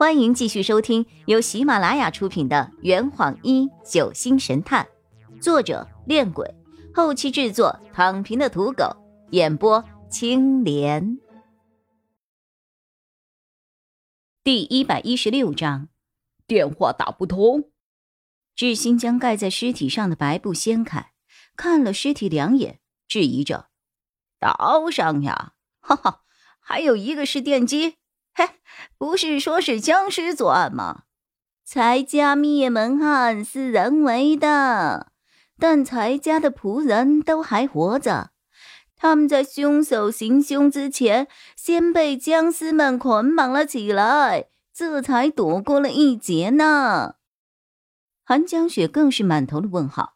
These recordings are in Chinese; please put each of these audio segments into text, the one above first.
欢迎继续收听由喜马拉雅出品的《圆谎一九星神探》，作者：恋鬼，后期制作：躺平的土狗，演播：青莲。第一百一十六章，电话打不通。志新将盖在尸体上的白布掀开，看了尸体两眼，质疑着：“刀上呀，哈哈，还有一个是电击。”嘿，不是说是僵尸作案吗？财家灭门案是人为的，但财家的仆人都还活着。他们在凶手行凶之前，先被僵尸们捆绑了起来，这才躲过了一劫呢。韩江雪更是满头的问号。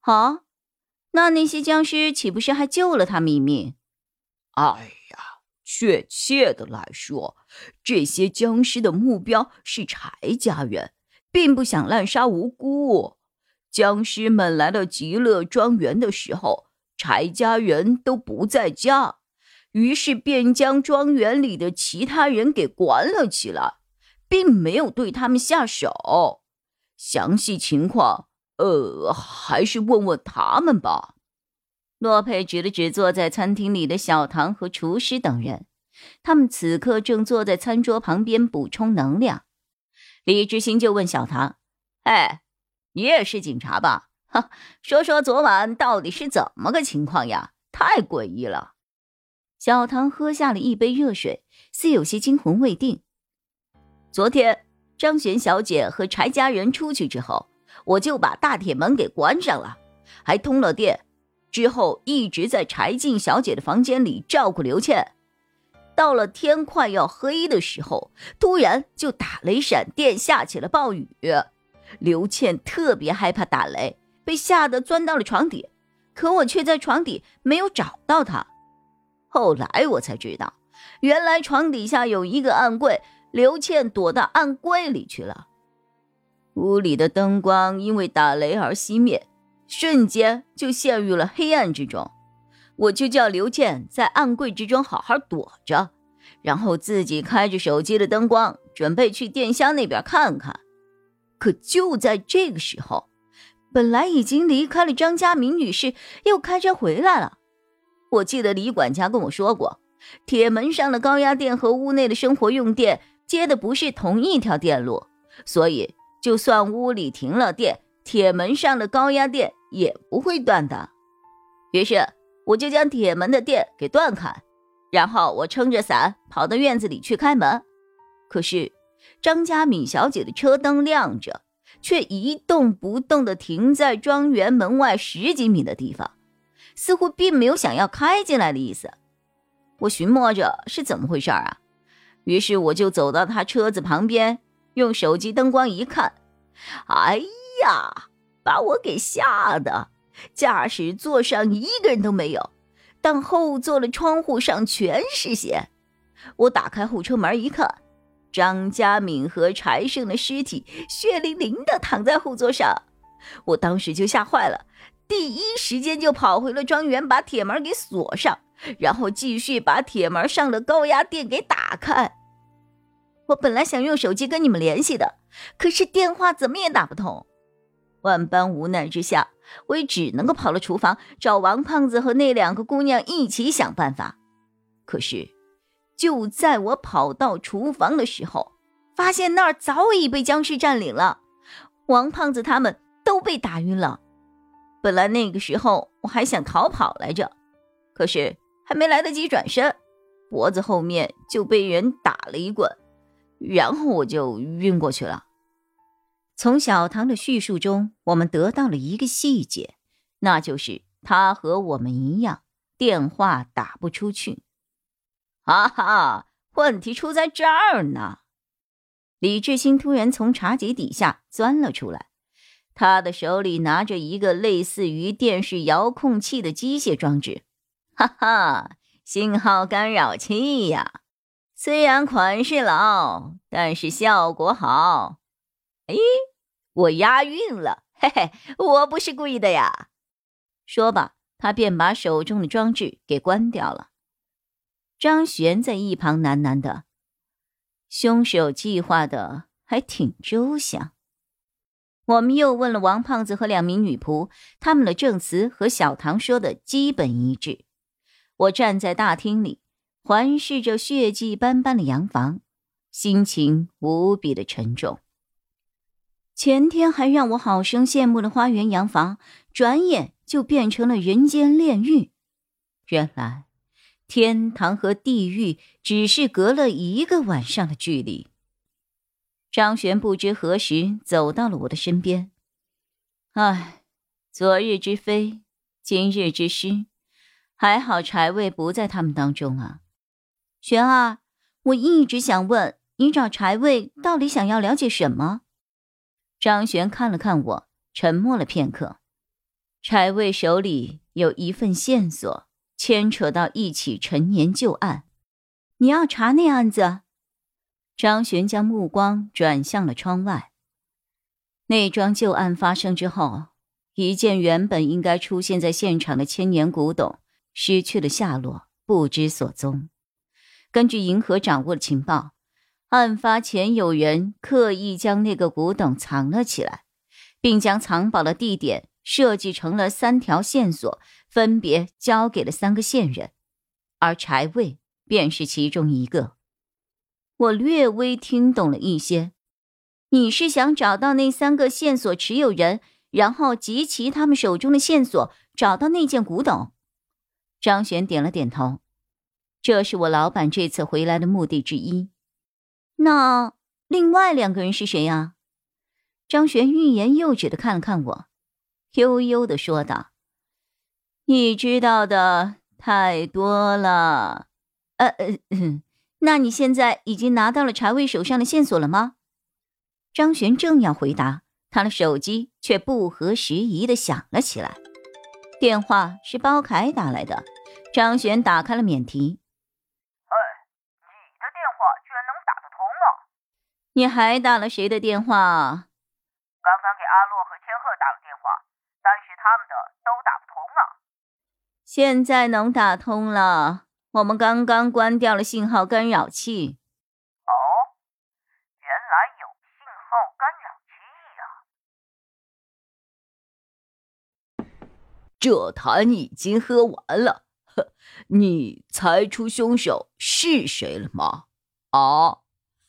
好，那那些僵尸岂不是还救了他们一命？哎。确切的来说，这些僵尸的目标是柴家人，并不想滥杀无辜。僵尸们来到极乐庄园的时候，柴家人都不在家，于是便将庄园里的其他人给关了起来，并没有对他们下手。详细情况，呃，还是问问他们吧。洛佩指了指坐在餐厅里的小唐和厨师等人，他们此刻正坐在餐桌旁边补充能量。李之心就问小唐：“哎，你也是警察吧？哈，说说昨晚到底是怎么个情况呀？太诡异了。”小唐喝下了一杯热水，似有些惊魂未定。昨天张璇小姐和柴家人出去之后，我就把大铁门给关上了，还通了电。之后一直在柴静小姐的房间里照顾刘倩，到了天快要黑的时候，突然就打雷闪电，下起了暴雨。刘倩特别害怕打雷，被吓得钻到了床底，可我却在床底没有找到她。后来我才知道，原来床底下有一个暗柜，刘倩躲到暗柜里去了。屋里的灯光因为打雷而熄灭。瞬间就陷入了黑暗之中，我就叫刘倩在暗柜之中好好躲着，然后自己开着手机的灯光，准备去电箱那边看看。可就在这个时候，本来已经离开了张家明女士又开车回来了。我记得李管家跟我说过，铁门上的高压电和屋内的生活用电接的不是同一条电路，所以就算屋里停了电，铁门上的高压电。也不会断的。于是我就将铁门的电给断开，然后我撑着伞跑到院子里去开门。可是张佳敏小姐的车灯亮着，却一动不动地停在庄园门外十几米的地方，似乎并没有想要开进来的意思。我寻摸着是怎么回事啊？于是我就走到他车子旁边，用手机灯光一看，哎呀！把我给吓的，驾驶座上一个人都没有，但后座的窗户上全是血。我打开后车门一看，张佳敏和柴胜的尸体血淋淋的躺在后座上，我当时就吓坏了，第一时间就跑回了庄园，把铁门给锁上，然后继续把铁门上的高压电给打开。我本来想用手机跟你们联系的，可是电话怎么也打不通。万般无奈之下，我也只能够跑了厨房，找王胖子和那两个姑娘一起想办法。可是，就在我跑到厨房的时候，发现那儿早已被僵尸占领了，王胖子他们都被打晕了。本来那个时候我还想逃跑来着，可是还没来得及转身，脖子后面就被人打了一棍，然后我就晕过去了。从小唐的叙述中，我们得到了一个细节，那就是他和我们一样，电话打不出去。哈哈，问题出在这儿呢！李志新突然从茶几底下钻了出来，他的手里拿着一个类似于电视遥控器的机械装置。哈哈，信号干扰器呀！虽然款式老，但是效果好。哎。我押韵了，嘿嘿，我不是故意的呀。说吧，他便把手中的装置给关掉了。张璇在一旁喃喃的：“凶手计划的还挺周详。我们又问了王胖子和两名女仆，他们的证词和小唐说的基本一致。我站在大厅里，环视着血迹斑斑的洋房，心情无比的沉重。前天还让我好生羡慕的花园洋房，转眼就变成了人间炼狱。原来，天堂和地狱只是隔了一个晚上的距离。张璇不知何时走到了我的身边。唉，昨日之非，今日之失，还好柴卫不在他们当中啊。璇儿，我一直想问你，找柴卫到底想要了解什么？张璇看了看我，沉默了片刻。柴卫手里有一份线索，牵扯到一起陈年旧案，你要查那案子？张璇将目光转向了窗外。那桩旧案发生之后，一件原本应该出现在现场的千年古董失去了下落，不知所踪。根据银河掌握的情报，案发前有人刻意将那个古董藏了起来，并将藏宝的地点设计成了三条线索，分别交给了三个线人，而柴卫便是其中一个。我略微听懂了一些，你是想找到那三个线索持有人，然后集齐他们手中的线索，找到那件古董。张璇点了点头，这是我老板这次回来的目的之一。那另外两个人是谁呀？张璇欲言又止的看了看我，悠悠的说道：“你知道的太多了。”呃呃。那你现在已经拿到了柴卫手上的线索了吗？张璇正要回答，他的手机却不合时宜的响了起来。电话是包凯打来的。张璇打开了免提。哎，你的电话居然能打得通啊！你还打了谁的电话？刚刚给阿洛和千鹤打了电话，但是他们的都打不通啊。现在能打通了。我们刚刚关掉了信号干扰器。哦，原来有信号干扰器呀！这坛已经喝完了，呵，你猜出凶手是谁了吗？啊，